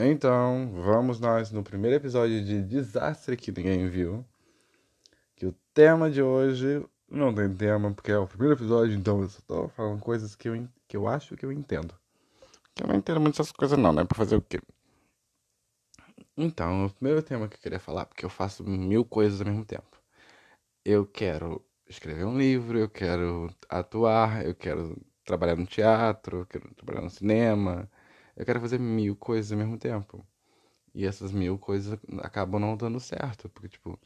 Então, vamos nós no primeiro episódio de Desastre que ninguém viu. Que o tema de hoje não tem tema, porque é o primeiro episódio, então eu só tô falando coisas que eu, que eu acho que eu entendo. Que eu não entendo muito essas coisas não, né? Pra fazer o quê? Então, o primeiro tema que eu queria falar, porque eu faço mil coisas ao mesmo tempo. Eu quero escrever um livro, eu quero atuar, eu quero trabalhar no teatro, eu quero trabalhar no cinema, eu quero fazer mil coisas ao mesmo tempo. E essas mil coisas acabam não dando certo, porque, tipo,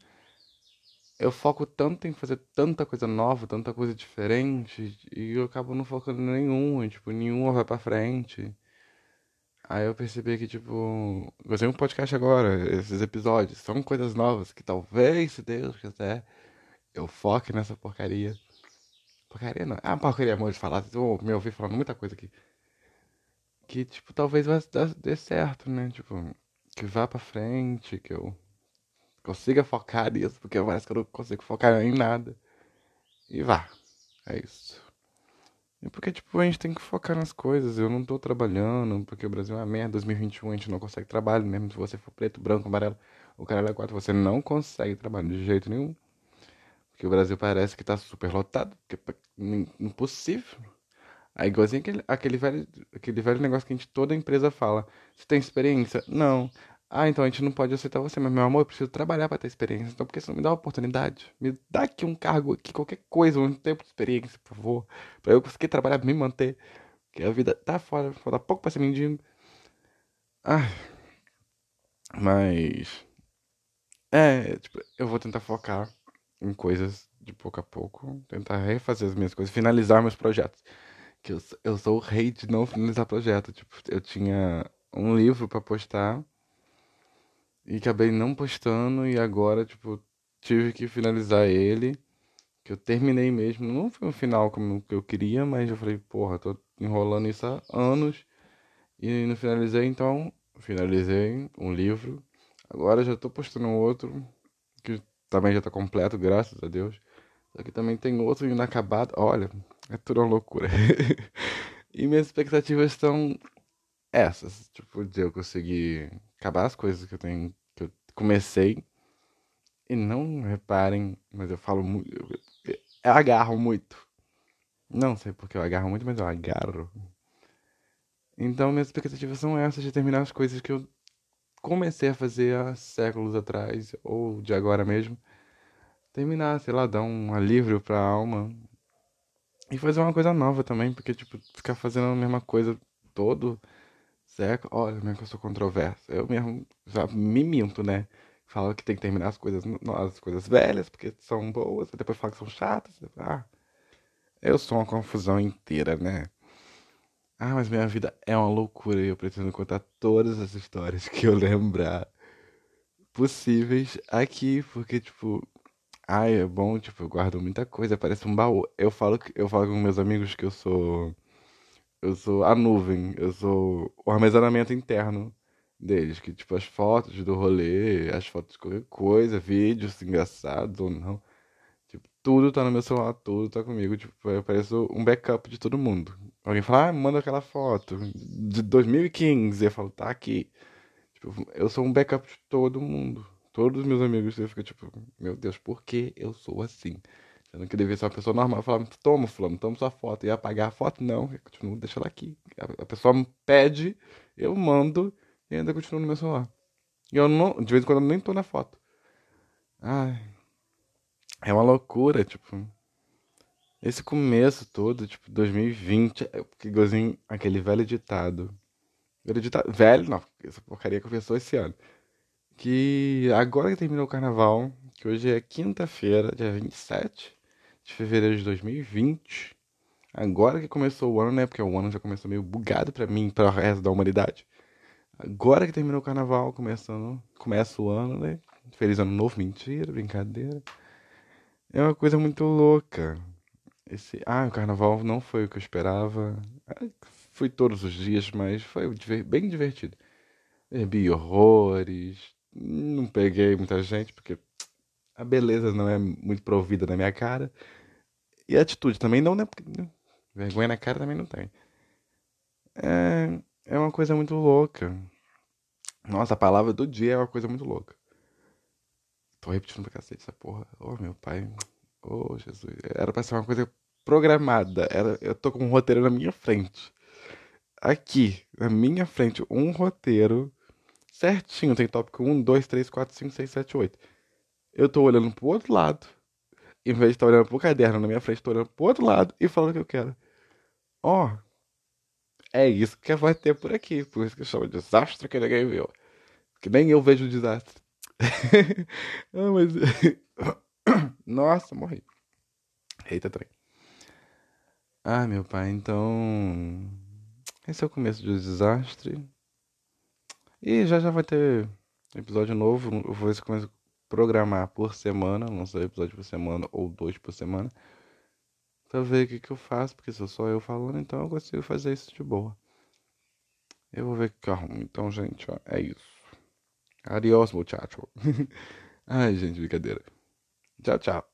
eu foco tanto em fazer tanta coisa nova, tanta coisa diferente, e eu acabo não focando em nenhum, tipo, nenhuma vai pra frente. Aí eu percebi que, tipo, gostei um podcast agora, esses episódios, são coisas novas que talvez, se Deus quiser, eu foque nessa porcaria. Porcaria não, é uma porcaria amor de falar, vocês vão me ouvir falando muita coisa aqui que, tipo, talvez vá dê certo, né? Tipo, que vá pra frente, que eu consiga focar nisso, porque parece que eu não consigo focar em nada. E vá. É isso. E porque, tipo, a gente tem que focar nas coisas. Eu não tô trabalhando, porque o Brasil é uma merda. 2021 a gente não consegue trabalho, mesmo se você for preto, branco, amarelo, o cara é quatro, você não consegue trabalho de jeito nenhum. Porque o Brasil parece que tá super lotado, que é impossível. Aí igualzinho aquele, aquele, velho, aquele velho negócio que a gente, toda empresa fala. Você tem experiência? Não. Ah, então a gente não pode aceitar você, mas meu amor, eu preciso trabalhar para ter experiência. Então por que você não me dá uma oportunidade? Me dá aqui um cargo aqui, qualquer coisa, um tempo de experiência, por favor. Pra eu conseguir trabalhar, me manter. Porque a vida tá fora, falta pouco pra ser mendigo. Ai. Mas. É, tipo, eu vou tentar focar em coisas de pouco a pouco. Tentar refazer as minhas coisas, finalizar meus projetos que eu, eu sou o rei de não finalizar projeto. Tipo, eu tinha um livro para postar e acabei não postando e agora, tipo, tive que finalizar ele, que eu terminei mesmo. Não foi um final como eu queria, mas eu falei, porra, tô enrolando isso há anos e não finalizei, então finalizei um livro. Agora já tô postando outro, que também já tá completo, graças a Deus. Só que também tem outro inacabado. Olha, é tudo uma loucura. e minhas expectativas estão essas. Tipo, de eu conseguir acabar as coisas que eu tenho. que eu comecei. E não reparem, mas eu falo muito. Eu, eu agarro muito. Não sei porque eu agarro muito, mas eu agarro. Então minhas expectativas são essas de terminar as coisas que eu comecei a fazer há séculos atrás, ou de agora mesmo. Terminar, sei lá, dar um alívio pra alma, e fazer uma coisa nova também, porque, tipo, ficar fazendo a mesma coisa todo século. Olha, mesmo que eu sou controverso. Eu mesmo já me minto, né? Falo que tem que terminar as coisas, as coisas velhas, porque são boas, depois falo que são chatas. Ah, eu sou uma confusão inteira, né? Ah, mas minha vida é uma loucura e eu pretendo contar todas as histórias que eu lembrar possíveis aqui, porque, tipo, Ai, é bom, tipo, eu guardo muita coisa, parece um baú. Eu falo que eu falo com meus amigos que eu sou eu sou a nuvem, eu sou o armazenamento interno deles, que tipo as fotos do rolê, as fotos de qualquer coisa, vídeos engraçados ou não. Tipo, tudo tá no meu celular, tudo tá comigo, tipo, eu pareço um backup de todo mundo. Alguém fala: "Ah, manda aquela foto de 2015". Eu falo: "Tá aqui". Tipo, eu sou um backup de todo mundo todos os meus amigos, você fica tipo, meu Deus, por que eu sou assim? Sendo que devia ser uma pessoa normal. Eu falava, toma, fulano, toma sua foto. E apagar a foto? Não, eu continuo, deixa ela aqui. A pessoa pede, eu mando e ainda continuo no meu celular. E eu não, de vez em quando eu nem tô na foto. Ai, é uma loucura, tipo. Esse começo todo, tipo, 2020, é, igualzinho aquele velho ditado. Velho ditado. Velho, não, essa porcaria começou esse ano que agora que terminou o carnaval, que hoje é quinta-feira, dia 27 de fevereiro de 2020, agora que começou o ano, né? Porque o ano já começou meio bugado para mim, para o resto da humanidade. Agora que terminou o carnaval, começando, começa o ano, né? Feliz ano novo, mentira, brincadeira. É uma coisa muito louca. Esse, ah, o carnaval não foi o que eu esperava. Ah, fui todos os dias, mas foi bem divertido. Bebi horrores, peguei muita gente, porque a beleza não é muito provida na minha cara. E a atitude também não, né? Vergonha na cara também não tem. É, é uma coisa muito louca. Nossa, a palavra do dia é uma coisa muito louca. Tô repetindo pra cacete essa porra. Oh, meu pai. Oh, Jesus. Era pra ser uma coisa programada. Era, eu tô com um roteiro na minha frente. Aqui, na minha frente, um roteiro certinho. Tem tópico 1, 2, 3, 4, 5, 6, 7, 8. Eu tô olhando pro outro lado. Em vez de estar olhando pro caderno na minha frente, tô olhando pro outro lado e falando o que eu quero. Ó, oh, é isso que vai ter por aqui. Por isso que eu chamo de desastre que ninguém viu. Que nem eu vejo o desastre. ah, mas... Nossa, morri. Eita, trem. Ah, meu pai, então. Esse é o começo do desastre. E já já vai ter episódio novo. Eu vou ver se começo a programar por semana. Lançar episódio por semana ou dois por semana. Pra ver o que, que eu faço. Porque sou eu falando, então eu consigo fazer isso de boa. Eu vou ver o que eu arrumo. Então, gente, ó, é isso. Adiós, muchacho. Ai, gente, brincadeira. Tchau, tchau.